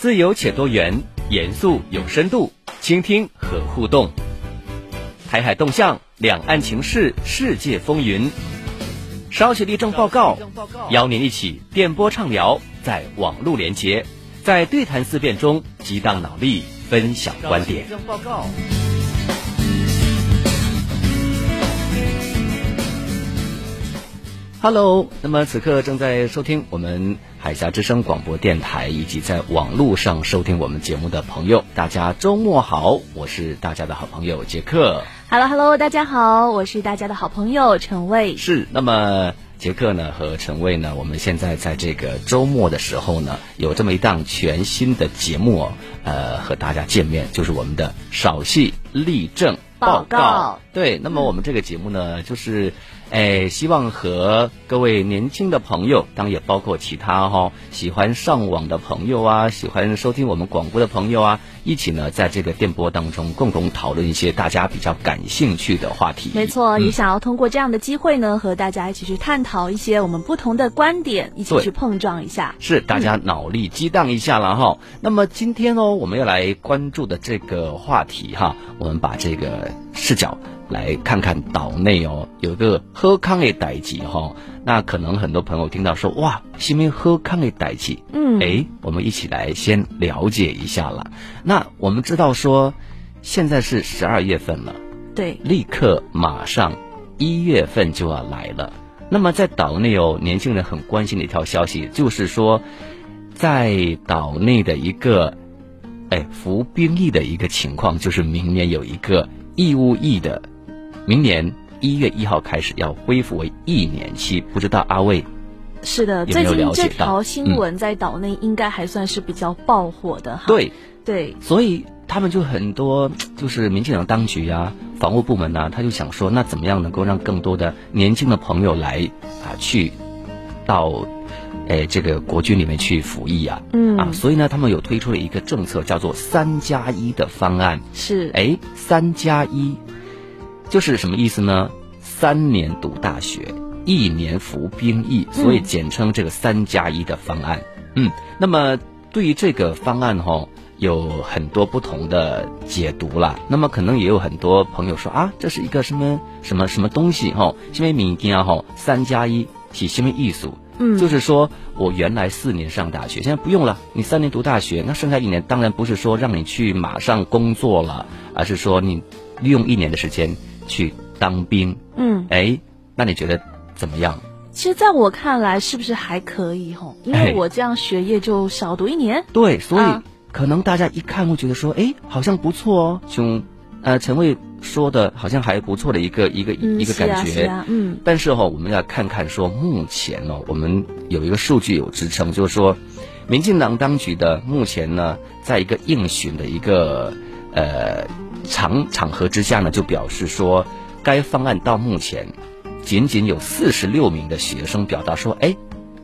自由且多元，严肃有深度，倾听和互动。台海动向，两岸情势，世界风云。稍写立正报告，邀您一起电波畅聊，在网络连接，在对谈思辨中激荡脑力，分享观点。Hello，那么此刻正在收听我们海峡之声广播电台以及在网络上收听我们节目的朋友，大家周末好，我是大家的好朋友杰克。Hello，Hello，大家好，我是大家的好朋友陈卫。是，那么杰克呢和陈卫呢，我们现在在这个周末的时候呢，有这么一档全新的节目哦，呃，和大家见面，就是我们的少戏立正报告。对，那么我们这个节目呢，就是。哎，希望和各位年轻的朋友，当然也包括其他哈喜欢上网的朋友啊，喜欢收听我们广播的朋友啊，一起呢在这个电波当中共同讨论一些大家比较感兴趣的话题。没错，也想要通过这样的机会呢，和大家一起去探讨一些我们不同的观点，一起去碰撞一下。是，大家脑力激荡一下了哈。那么今天哦，我们要来关注的这个话题哈，我们把这个视角。来看看岛内哦，有个喝康的代际哈，那可能很多朋友听到说哇，新民喝康的代际，嗯，哎，我们一起来先了解一下了。那我们知道说，现在是十二月份了，对，立刻马上一月份就要来了。那么在岛内哦，年轻人很关心的一条消息就是说，在岛内的一个哎服兵役的一个情况，就是明年有一个义务役的。明年一月一号开始要恢复为一年期，不知道阿卫是的，最近这条新闻在岛内应该还算是比较爆火的哈。对对，所以他们就很多就是民进党当局啊、防务部门呐，他就想说，那怎么样能够让更多的年轻的朋友来啊去到诶这个国军里面去服役啊？嗯啊，所以呢，他们有推出了一个政策，叫做三加一的方案。是哎，三加一。就是什么意思呢？三年读大学，一年服兵役，所以简称这个“三加一”的方案。嗯，那么对于这个方案哈，有很多不同的解读了。那么可能也有很多朋友说啊，这是一个什么什么什么东西哈？因为明天哈，“三加一”体什么艺术？嗯，就是说我原来四年上大学，现在不用了，你三年读大学，那剩下一年当然不是说让你去马上工作了，而是说你利用一年的时间。去当兵，嗯，哎，那你觉得怎么样？其实，在我看来，是不是还可以吼？因为我这样学业就少读一年。对，所以可能大家一看会觉得说，哎，好像不错哦。兄呃陈卫说的，好像还不错的一个一个一个感觉。嗯。但是哈，我们要看看说，目前哦，我们有一个数据有支撑，就是说，民进党当局的目前呢，在一个应询的一个呃。场场合之下呢，就表示说，该方案到目前，仅仅有四十六名的学生表达说，哎，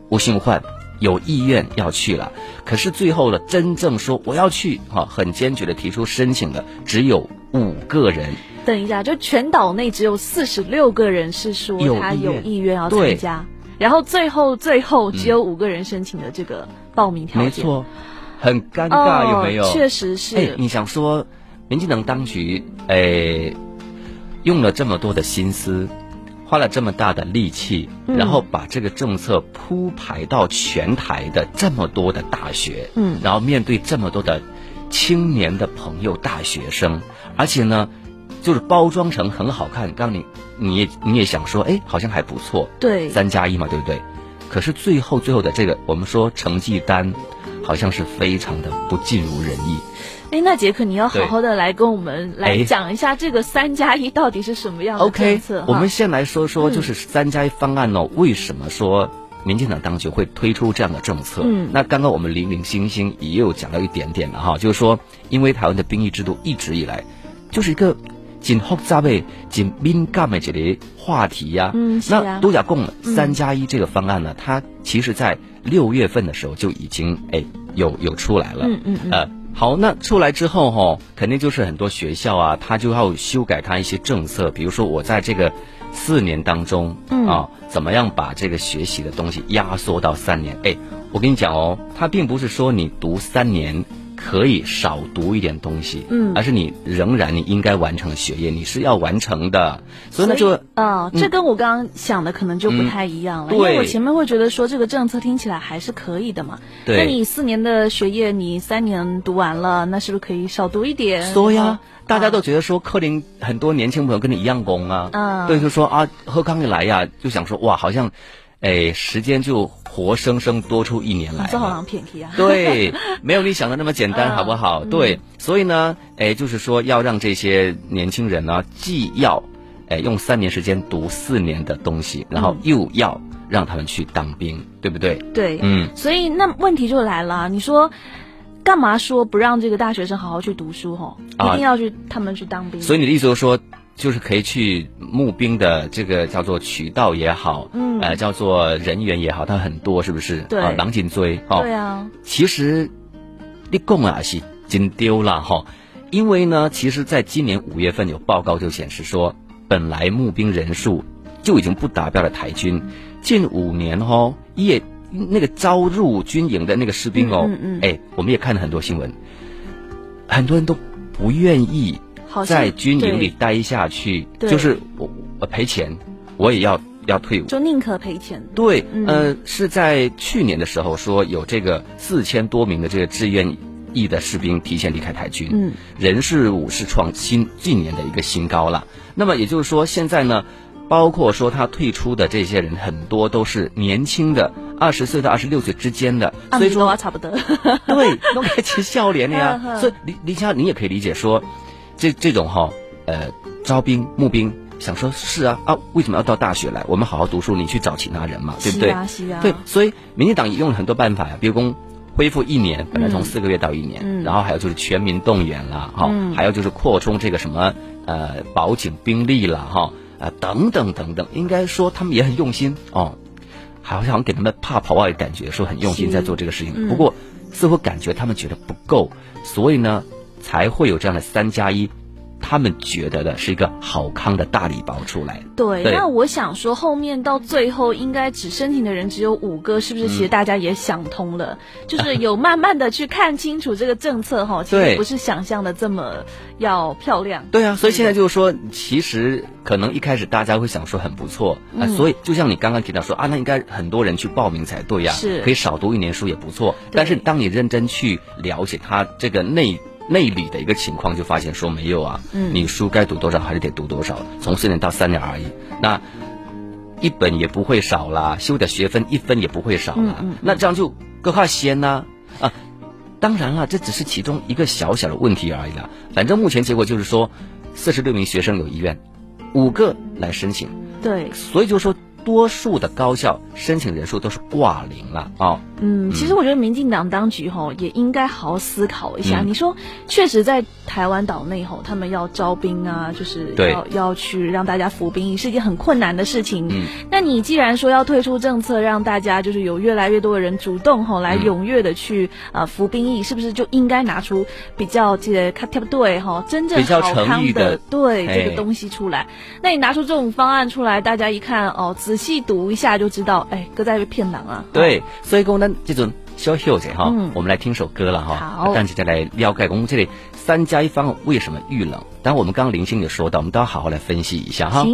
吴兴焕有意愿要去了。可是最后呢，真正说我要去，哈，很坚决的提出申请的只有五个人。等一下，就全岛内只有四十六个人是说他有意愿要参加，然后最后最后只有五个人申请的这个报名条件。没错，很尴尬，有没有？确实是。哎，你想说？民进党当局，诶，用了这么多的心思，花了这么大的力气，然后把这个政策铺排到全台的这么多的大学，嗯，然后面对这么多的青年的朋友、大学生，而且呢，就是包装成很好看，让你你也你也想说，哎，好像还不错，对，三加一嘛，对不对？可是最后最后的这个，我们说成绩单，好像是非常的不尽如人意。哎，那杰克，你要好好的来跟我们来讲一下这个三加一到底是什么样的政策。我们先来说说，就是三加一方案呢，为什么说民进党当局会推出这样的政策？嗯，那刚刚我们零零星星也有讲到一点点了哈，就是说，因为台湾的兵役制度一直以来就是一个紧复杂的、紧敏感的这个话题呀。嗯，那都甲共三加一这个方案呢，它其实在六月份的时候就已经哎有有出来了。嗯嗯嗯。呃。好，那出来之后哈，肯定就是很多学校啊，他就要修改他一些政策，比如说我在这个四年当中啊，怎么样把这个学习的东西压缩到三年？哎，我跟你讲哦，他并不是说你读三年。可以少读一点东西，嗯，而是你仍然你应该完成的学业，你是要完成的，所以呢就啊，这跟我刚刚想的可能就不太一样了，因为我前面会觉得说这个政策听起来还是可以的嘛，对，那你四年的学业你三年读完了，那是不是可以少读一点？说呀，大家都觉得说柯林很多年轻朋友跟你一样工啊，嗯，对，就说啊，何康一来呀，就想说哇，好像。哎，时间就活生生多出一年来，这好像偏题啊！对，没有你想的那么简单，好不好？对，所以呢，哎，就是说要让这些年轻人呢，既要哎用三年时间读四年的东西，然后又要让他们去当兵，对不对？对，嗯。所以那问题就来了，你说干嘛说不让这个大学生好好去读书？吼，一定要去他们去当兵？所以你的意思就是说？就是可以去募兵的这个叫做渠道也好，嗯，呃，叫做人员也好，它很多，是不是？对，啊，狼紧追，哦，对啊。其实，你讲啊是真丢了哈，因为呢，其实在今年五月份有报告就显示说，本来募兵人数就已经不达标的台军，近五年哦，也那个招入军营的那个士兵哦，嗯嗯，哎，我们也看了很多新闻，很多人都不愿意。在军营里待下去，就是我赔钱，我也要要退伍，就宁可赔钱。对，呃，是在去年的时候说有这个四千多名的这个志愿役的士兵提前离开台军，嗯，人是武是创新近年的一个新高了。那么也就是说，现在呢，包括说他退出的这些人，很多都是年轻的，二十岁到二十六岁之间的，所以说差不多，对，都开始笑脸的呀。所以李李强，你也可以理解说。这这种哈，呃，招兵募兵，想说是啊啊，为什么要到大学来？我们好好读书，你去找其他人嘛，对不对？对，所以民进党也用了很多办法呀，比如说恢复一年，本来从四个月到一年，然后还有就是全民动员啦哈，还有就是扩充这个什么呃保警兵力啦哈，啊等等等等，应该说他们也很用心哦，好像给他们怕跑外的感觉，说很用心在做这个事情。不过似乎感觉他们觉得不够，所以呢。才会有这样的三加一，他们觉得的是一个好康的大礼包出来。对，那我想说，后面到最后应该只申请的人只有五个，是不是？其实大家也想通了，就是有慢慢的去看清楚这个政策哈，其实不是想象的这么要漂亮。对啊，所以现在就是说，其实可能一开始大家会想说很不错啊，所以就像你刚刚提到说啊，那应该很多人去报名才对呀，是可以少读一年书也不错。但是当你认真去了解它这个内。内里的一个情况就发现说没有啊，你书该读多少还是得读多少，从四年到三年而已，那一本也不会少啦，修的学分一分也不会少啦，那这样就更怕先呢啊，当然了，这只是其中一个小小的问题而已啦。反正目前结果就是说，四十六名学生有意愿，五个来申请，对，所以就说。多数的高校申请人数都是挂零了啊。嗯，其实我觉得民进党当局吼也应该好好思考一下。你说，确实在台湾岛内吼，他们要招兵啊，就是要要去让大家服兵役，是一件很困难的事情。嗯，那你既然说要推出政策，让大家就是有越来越多的人主动吼来踊跃的去啊服兵役，是不是就应该拿出比较这个对哈真正好康的对这个东西出来？那你拿出这种方案出来，大家一看哦，仔细读一下就知道，哎，哥在被骗党啊！对，所以讲呢，这种小秀者哈，我们来听首歌了哈。好，但是再来了解我们这里三加一方为什么遇冷？但我们刚刚林星也说到，我们都要好好来分析一下哈。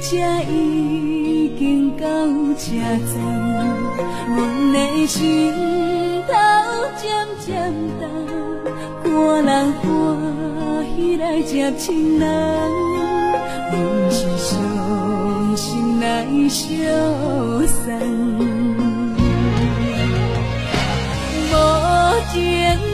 车已经到车站，阮的心头渐渐重，看人欢喜来接亲人，阮是伤心来相送，无情。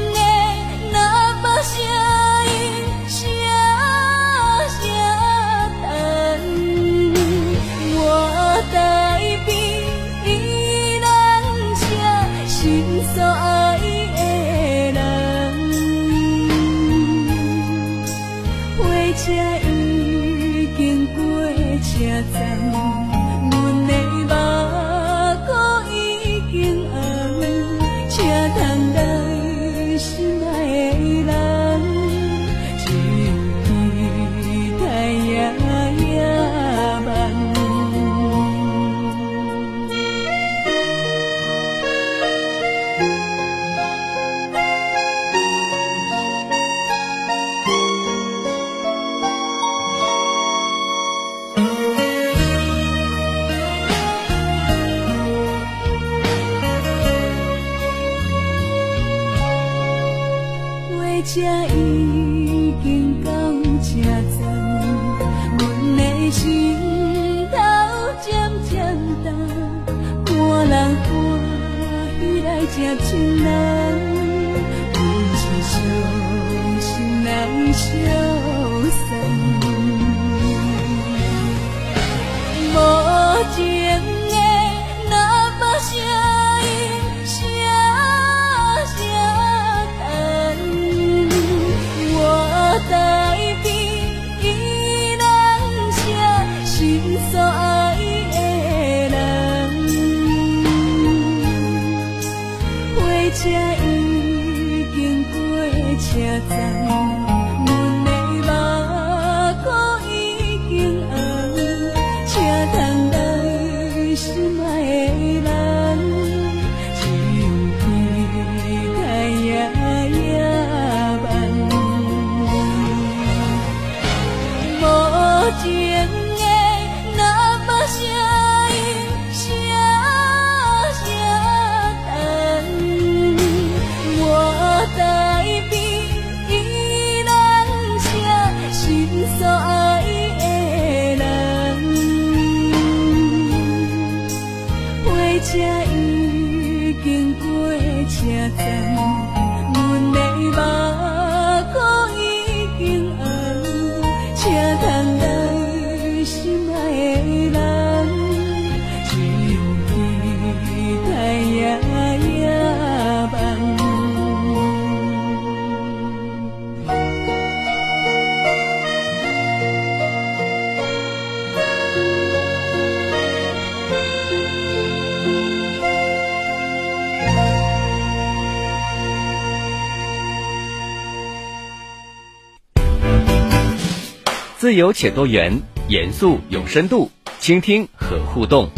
自由且多元，严肃有深度，倾听和互动。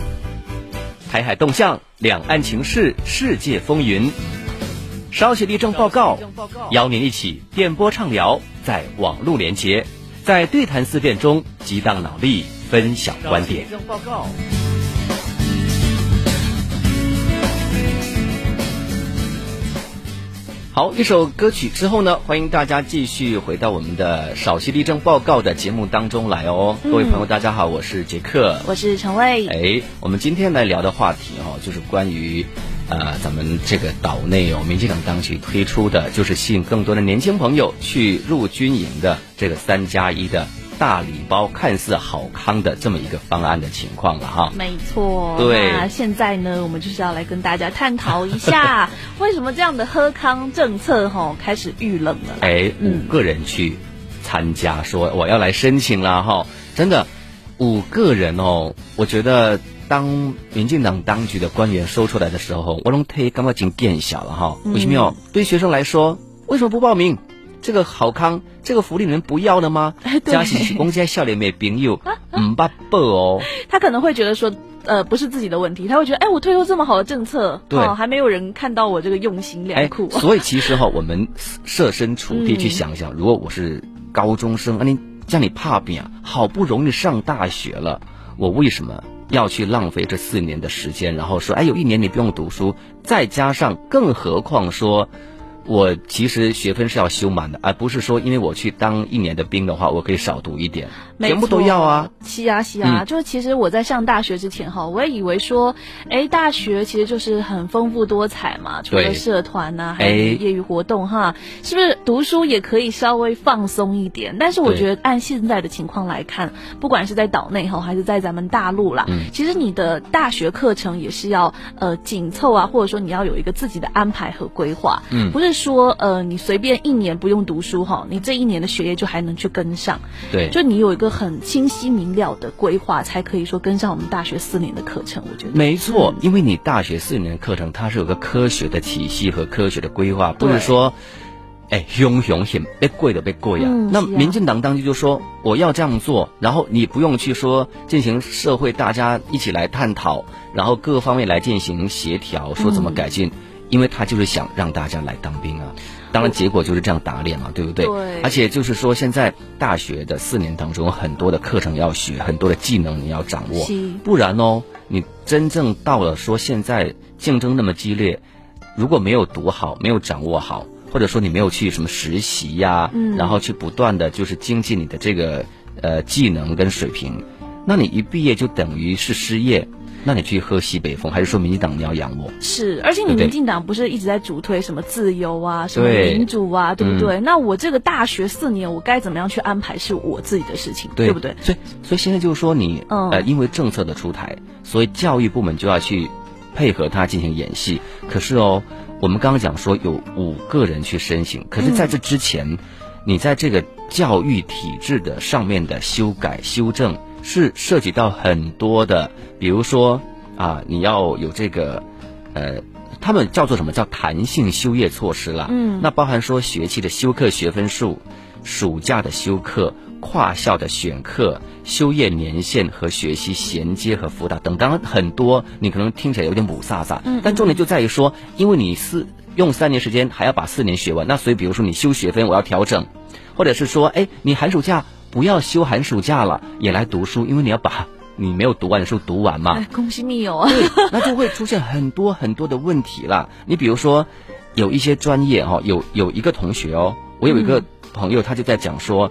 台海动向，两岸情势，世界风云。稍写立正报告，邀您一起电波畅聊，在网络连接，在对谈思辨中激荡脑力，分享观点。好，一首歌曲之后呢，欢迎大家继续回到我们的少息立正报告的节目当中来哦。各位朋友，大家好，我是杰克，我是陈卫。哎，我们今天来聊的话题哦，就是关于呃咱们这个岛内哦，民进党当局推出的，就是吸引更多的年轻朋友去入军营的这个三加一的。大礼包看似好康的这么一个方案的情况了哈，没错。对，那现在呢，我们就是要来跟大家探讨一下，为什么这样的喝康政策哈开始遇冷了？哎，五个人去参加，说我要来申请了哈，真的五个人哦。我觉得当民进党当局的官员说出来的时候，我拢忒感觉经变小了哈。为什么？对学生来说，为什么不报名？这个好康，这个福利你们不要了吗？嘉喜公家笑脸没朋友，唔八报哦。他可能会觉得说，呃，不是自己的问题，他会觉得，哎，我推出这么好的政策，对，还没有人看到我这个用心良苦。所以其实哈，我们设身处地去想想，如果我是高中生，啊，你叫你怕病啊，好不容易上大学了，我为什么要去浪费这四年的时间？然后说，哎，有一年你不用读书，再加上，更何况说。我其实学分是要修满的，而不是说因为我去当一年的兵的话，我可以少读一点。全部都要啊，是啊是啊，就是其实我在上大学之前哈，我也以为说，哎，大学其实就是很丰富多彩嘛，除了社团呐，还有业余活动哈，是不是读书也可以稍微放松一点？但是我觉得按现在的情况来看，不管是在岛内哈，还是在咱们大陆啦，其实你的大学课程也是要呃紧凑啊，或者说你要有一个自己的安排和规划，嗯，不是说呃你随便一年不用读书哈，你这一年的学业就还能去跟上，对，就你有一个。很清晰明了的规划，才可以说跟上我们大学四年的课程。我觉得没错，因为你大学四年的课程，它是有个科学的体系和科学的规划，不是说，哎，凶凶险被贵的被贵呀。那民进党当局就说我要这样做，然后你不用去说进行社会大家一起来探讨，然后各方面来进行协调，说怎么改进，因为他就是想让大家来当兵啊。当然，结果就是这样打脸嘛，对不对？对。而且就是说，现在大学的四年当中，很多的课程要学，很多的技能你要掌握，不然哦，你真正到了说现在竞争那么激烈，如果没有读好，没有掌握好。或者说你没有去什么实习呀，然后去不断的就是精进你的这个呃技能跟水平，那你一毕业就等于是失业。那你去喝西北风，还是说民进党你要养我？是，而且你民进党不是一直在主推什么自由啊，什么民主啊，对不对？那我这个大学四年，我该怎么样去安排，是我自己的事情，对不对？所以，所以现在就是说，你呃，因为政策的出台，所以教育部门就要去配合他进行演戏。可是哦，我们刚刚讲说有五个人去申请，可是在这之前，你在这个教育体制的上面的修改修正。是涉及到很多的，比如说啊，你要有这个，呃，他们叫做什么叫弹性休业措施啦。嗯，那包含说学期的休课学分数、暑假的休课、跨校的选课、休业年限和学习衔接和辅导等，当然很多，你可能听起来有点母萨萨。嗯，但重点就在于说，因为你四用三年时间还要把四年学完，那所以比如说你修学分我要调整，或者是说，哎，你寒暑假。不要休寒暑假了，也来读书，因为你要把 你没有读完的书读完嘛。恭喜你哦！那就会出现很多很多的问题了。你比如说，有一些专业哈，有有一个同学哦，我有一个朋友，他就在讲说，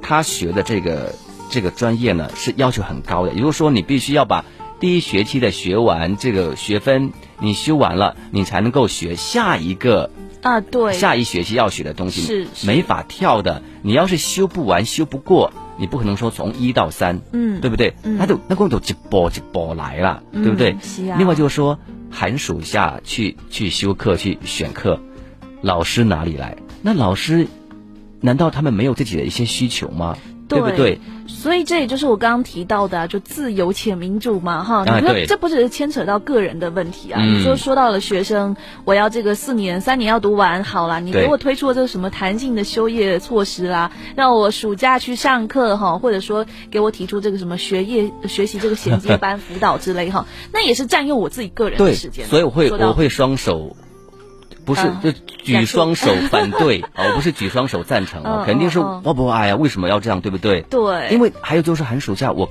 他学的这个这个专业呢是要求很高的，也就是说，你必须要把第一学期的学完这个学分，你修完了，你才能够学下一个。啊，对，下一学期要学的东西是没法跳的。你要是修不完、修不过，你不可能说从一到三，嗯，对不对？那就那光就一波一波来了，对不对？另外就是说，寒暑假去去修课、去选课，老师哪里来？那老师难道他们没有自己的一些需求吗？对不对？所以这也就是我刚刚提到的，就自由且民主嘛，哈。你说这不只是牵扯到个人的问题啊。你说说到了学生，我要这个四年、三年要读完，好了，你给我推出了这个什么弹性的休业措施啦，让我暑假去上课哈，或者说给我提出这个什么学业学习这个衔接班 辅导之类哈，那也是占用我自己个人的时间。所以我会我会双手。不是，就举双手反对 哦，不是举双手赞成哦，肯定是我不爱呀，为什么要这样，对不对？对，因为还有就是寒暑假，我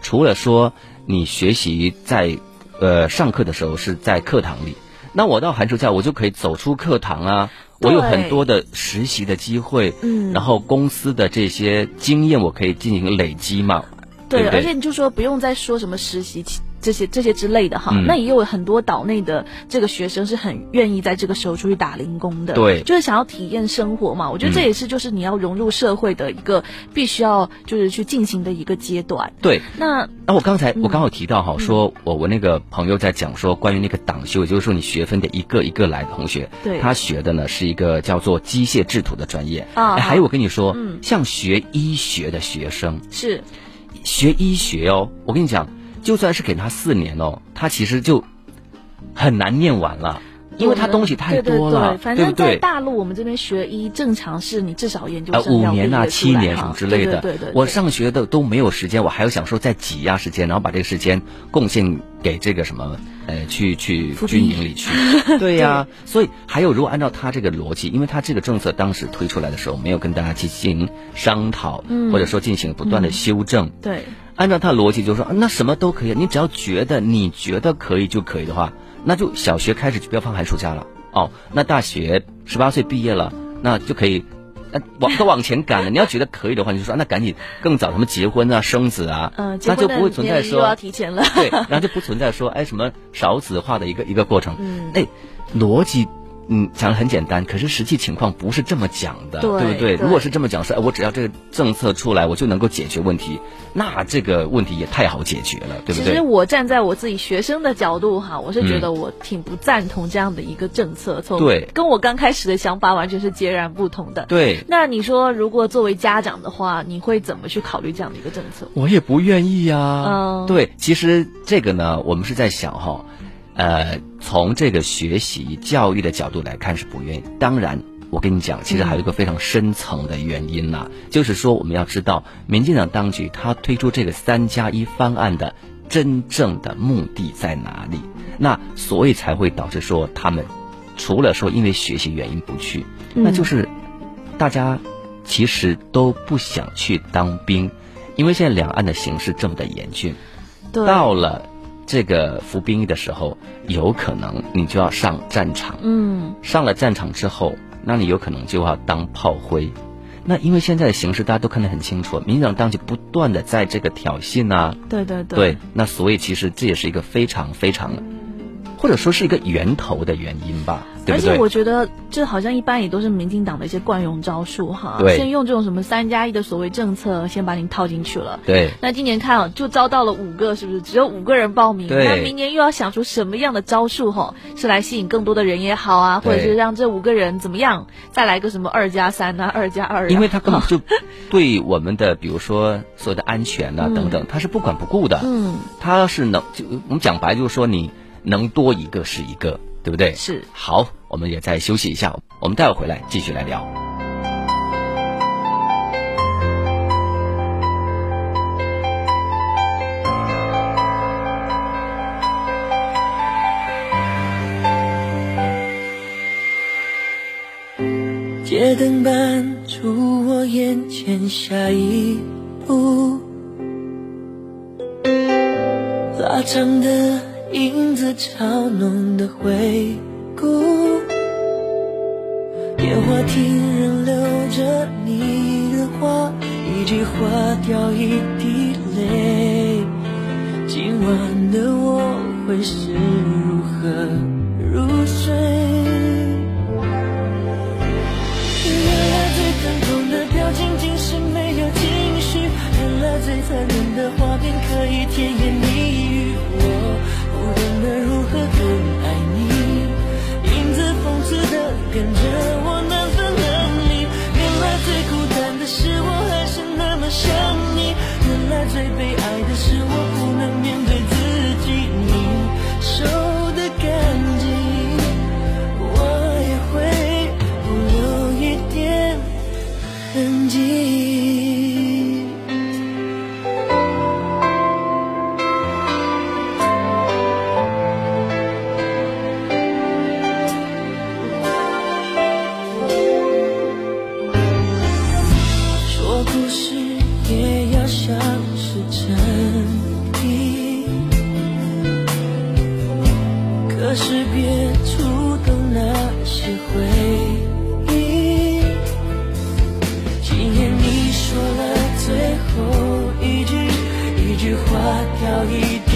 除了说你学习在呃上课的时候是在课堂里，那我到寒暑假我就可以走出课堂啊，我有很多的实习的机会，嗯，然后公司的这些经验我可以进行累积嘛，对，而且你就说不用再说什么实习期。这些这些之类的哈，那也有很多岛内的这个学生是很愿意在这个时候出去打零工的，对，就是想要体验生活嘛。我觉得这也是就是你要融入社会的一个必须要就是去进行的一个阶段。对，那那我刚才我刚好提到哈，说我我那个朋友在讲说关于那个党修，也就是说你学分得一个一个来的同学，对，他学的呢是一个叫做机械制图的专业啊。还有我跟你说，像学医学的学生是学医学哦，我跟你讲。就算是给他四年哦，他其实就很难念完了，因为他东西太多了，反正在大陆我们这边学医正常是你至少研究生五年啊、七年什么之类的。对对，我上学的都没有时间，我还要想说再挤压时间，然后把这个时间贡献给这个什么呃，去去军营里去。对呀，所以还有如果按照他这个逻辑，因为他这个政策当时推出来的时候没有跟大家进行商讨，或者说进行不断的修正。对。按照他逻辑，就是说，那什么都可以，你只要觉得你觉得可以就可以的话，那就小学开始就不要放寒暑假了哦。那大学十八岁毕业了，那就可以，那往都往前赶了。你要觉得可以的话，你就说那赶紧更早什么结婚啊、生子啊，那就不会存在说要提前了。对，然后就不存在说哎什么少子化的一个一个过程。哎，逻辑。嗯，讲的很简单，可是实际情况不是这么讲的，对不对？如果是这么讲，说我只要这个政策出来，我就能够解决问题，那这个问题也太好解决了，对不对？其实我站在我自己学生的角度哈，我是觉得我挺不赞同这样的一个政策，从对，跟我刚开始的想法完全是截然不同的。对，那你说如果作为家长的话，你会怎么去考虑这样的一个政策？我也不愿意呀。嗯，对，其实这个呢，我们是在想哈。呃，从这个学习教育的角度来看是不愿意。当然，我跟你讲，其实还有一个非常深层的原因呐，就是说我们要知道，民进党当局他推出这个三加一方案的真正的目的在哪里？那所以才会导致说他们除了说因为学习原因不去，那就是大家其实都不想去当兵，因为现在两岸的形势这么的严峻，到了。这个服兵役的时候，有可能你就要上战场。嗯，上了战场之后，那你有可能就要当炮灰。那因为现在的形势大家都看得很清楚，民进党当局不断的在这个挑衅啊，对对对，对，那所以其实这也是一个非常非常。或者说是一个源头的原因吧，而且我觉得这好像一般也都是民进党的一些惯用招数哈，先用这种什么三加一的所谓政策，先把你套进去了。对，那今年看啊，就招到了五个，是不是？只有五个人报名，那明年又要想出什么样的招数哈，是来吸引更多的人也好啊，或者是让这五个人怎么样，再来个什么二加三啊，二加二？因为他根本就对我们的，比如说所有的安全啊等等，他是不管不顾的。嗯，他是能就我们讲白就是说你。能多一个是一个，对不对？是。好，我们也再休息一下，我们待会回来继续来聊。街灯伴出我眼前下一步，拉长的。影子嘲弄的回顾，电话亭仍留着你的话，一句话掉一滴泪。今晚的我会是如何入睡？原来最疼痛的表情竟是没有情绪，原来最残忍今夜你说了最后一句一句话掉一滴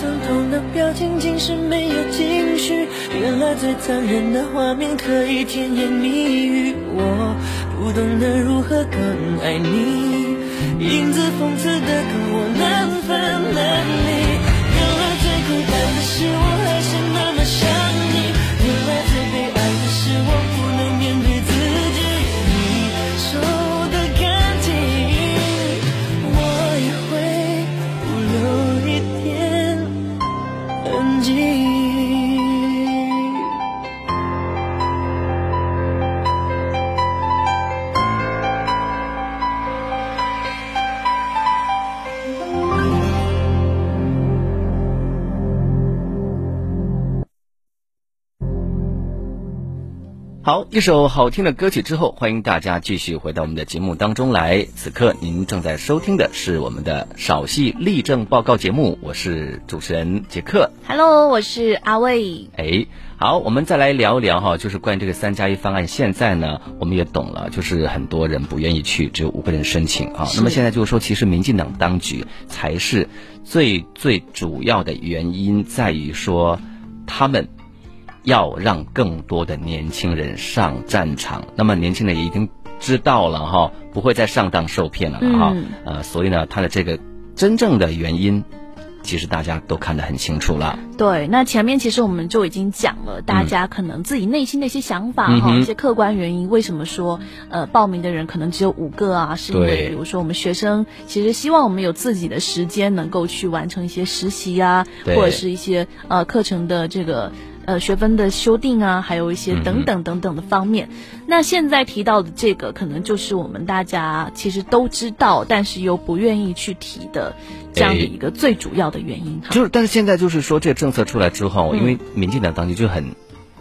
疼痛的表情竟是没有情绪。原来最残忍的画面可以甜言蜜语，我不懂得如何更爱你。影子讽刺的跟我难分难离。好，一首好听的歌曲之后，欢迎大家继续回到我们的节目当中来。此刻您正在收听的是我们的少戏立正报告节目，我是主持人杰克。Hello，我是阿卫。哎，好，我们再来聊一聊哈，就是关于这个三加一方案。现在呢，我们也懂了，就是很多人不愿意去，只有五个人申请啊。那么现在就是说，其实民进党当局才是最最主要的原因，在于说他们。要让更多的年轻人上战场，那么年轻人也已经知道了哈，不会再上当受骗了哈。呃，所以呢，他的这个真正的原因。其实大家都看得很清楚了。对，那前面其实我们就已经讲了，大家可能自己内心的一些想法哈，一些客观原因，为什么说呃报名的人可能只有五个啊？是因为比如说我们学生其实希望我们有自己的时间，能够去完成一些实习啊，或者是一些呃课程的这个。呃，学分的修订啊，还有一些等等等等的方面。那现在提到的这个，可能就是我们大家其实都知道，但是又不愿意去提的这样的一个最主要的原因。就是，但是现在就是说，这个政策出来之后，因为民进党当局就很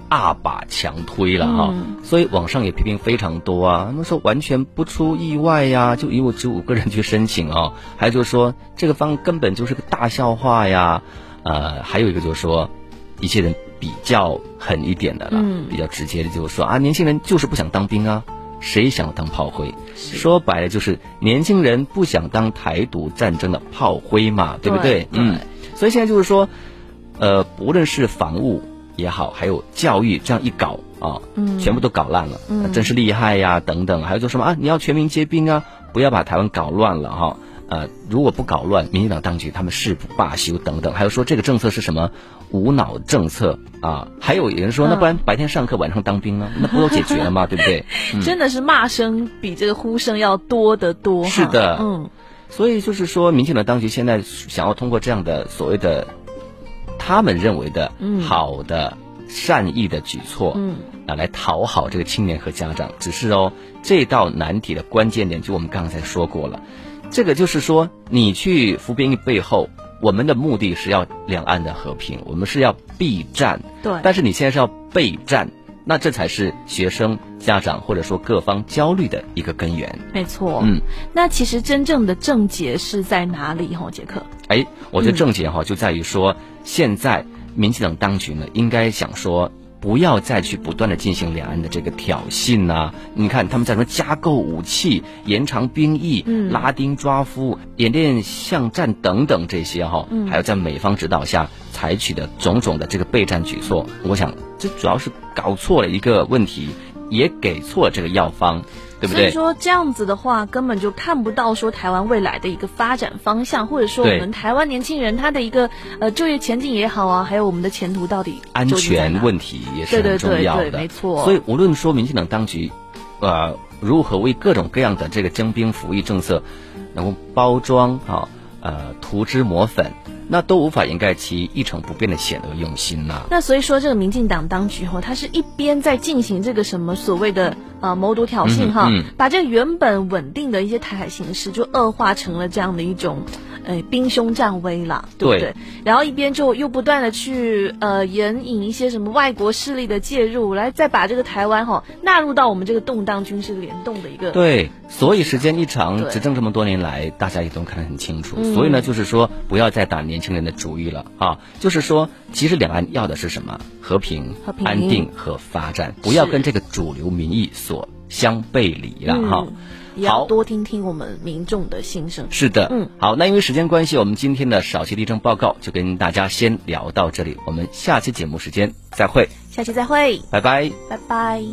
二把强推了哈，所以网上也批评非常多啊。他们说完全不出意外呀，就因为只有五个人去申请啊，还有就是说这个方根本就是个大笑话呀。呃，还有一个就是说一些人。比较狠一点的了，比较直接的，就是说啊，年轻人就是不想当兵啊，谁想当炮灰？说白了就是年轻人不想当台独战争的炮灰嘛，对不对？嗯，所以现在就是说，呃，不论是防务也好，还有教育，这样一搞啊，嗯全部都搞烂了，真是厉害呀！等等，还有就什么啊，你要全民皆兵啊，不要把台湾搞乱了哈。呃，如果不搞乱，民进党当局他们誓不罢休等等，还有说这个政策是什么无脑政策啊？还有人说，那不然白天上课，晚上当兵呢？那不都解决了吗？对不对？真的是骂声比这个呼声要多得多。是的，嗯，所以就是说，民进党当局现在想要通过这样的所谓的他们认为的好的善意的举措，嗯，啊，来讨好这个青年和家长。只是哦，这道难题的关键点，就我们刚才说过了。这个就是说，你去服兵役背后，我们的目的是要两岸的和平，我们是要避战。对。但是你现在是要备战，那这才是学生、家长或者说各方焦虑的一个根源。没错。嗯。那其实真正的症结是在哪里？哈，杰克。哎，我觉得症结哈就在于说，现在民进党当局呢，应该想说。不要再去不断的进行两岸的这个挑衅呐！你看他们在说加购武器、延长兵役、拉丁抓夫、演练巷战等等这些哈，还有在美方指导下采取的种种的这个备战举措，我想这主要是搞错了一个问题，也给错了这个药方。所以说这样子的话，根本就看不到说台湾未来的一个发展方向，或者说我们台湾年轻人他的一个呃就业前景也好啊，还有我们的前途到底安全问题也是很重要的，没错。所以无论说民进党当局呃如何为各种各样的这个征兵服役政策能够包装啊呃涂脂抹粉。那都无法掩盖其一成不变的险恶用心呐。那所以说，这个民进党当局哈，他是一边在进行这个什么所谓的呃谋独挑衅哈，把这原本稳定的一些台海形势就恶化成了这样的一种。哎，兵凶战危了，对不对？然后一边就又不断的去呃援引一些什么外国势力的介入，来再把这个台湾哈纳入到我们这个动荡军事联动的一个。对，所以时间一长，执政这么多年来，大家也都看得很清楚。所以呢，就是说不要再打年轻人的主意了啊！就是说，其实两岸要的是什么？和平、安定和发展，不要跟这个主流民意所相背离了哈。要多听听我们民众的心声。是的，嗯，好，那因为时间关系，我们今天的少期地震报告就跟大家先聊到这里，我们下期节目时间再会，下期再会，拜拜，拜拜。